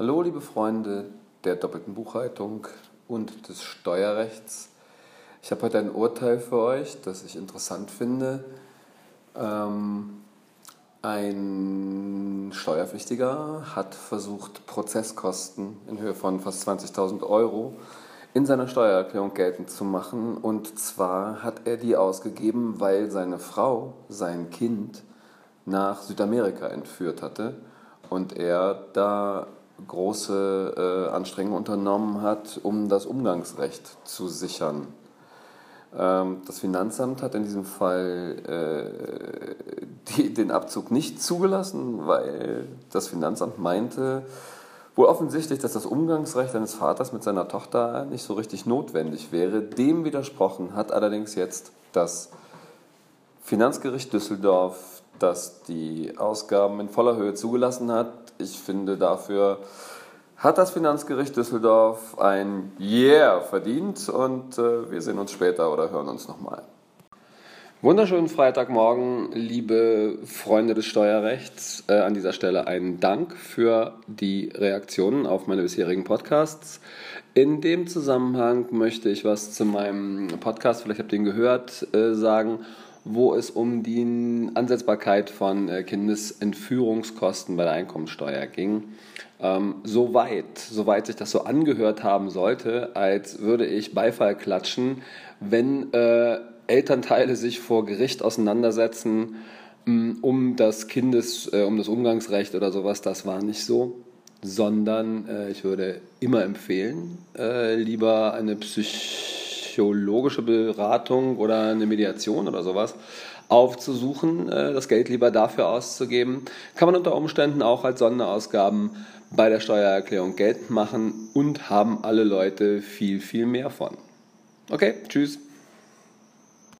Hallo, liebe Freunde der doppelten Buchhaltung und des Steuerrechts. Ich habe heute ein Urteil für euch, das ich interessant finde. Ähm, ein Steuerpflichtiger hat versucht, Prozesskosten in Höhe von fast 20.000 Euro in seiner Steuererklärung geltend zu machen. Und zwar hat er die ausgegeben, weil seine Frau sein Kind nach Südamerika entführt hatte und er da große äh, Anstrengungen unternommen hat, um das Umgangsrecht zu sichern. Ähm, das Finanzamt hat in diesem Fall äh, die, den Abzug nicht zugelassen, weil das Finanzamt meinte, wohl offensichtlich, dass das Umgangsrecht eines Vaters mit seiner Tochter nicht so richtig notwendig wäre. Dem widersprochen hat allerdings jetzt das Finanzgericht Düsseldorf, das die Ausgaben in voller Höhe zugelassen hat, ich finde, dafür hat das Finanzgericht Düsseldorf ein Yeah verdient und äh, wir sehen uns später oder hören uns nochmal. Wunderschönen Freitagmorgen, liebe Freunde des Steuerrechts. Äh, an dieser Stelle einen Dank für die Reaktionen auf meine bisherigen Podcasts. In dem Zusammenhang möchte ich was zu meinem Podcast, vielleicht habt ihr ihn gehört, äh, sagen wo es um die Ansetzbarkeit von äh, Kindesentführungskosten bei der Einkommensteuer ging. Ähm, soweit, soweit sich das so angehört haben sollte, als würde ich Beifall klatschen, wenn äh, Elternteile sich vor Gericht auseinandersetzen mm, um das Kindes, äh, um das Umgangsrecht oder sowas, das war nicht so, sondern äh, ich würde immer empfehlen, äh, lieber eine Psych psychologische Beratung oder eine Mediation oder sowas aufzusuchen, äh, das Geld lieber dafür auszugeben, kann man unter Umständen auch als Sonderausgaben bei der Steuererklärung geltend machen und haben alle Leute viel, viel mehr von. Okay, tschüss.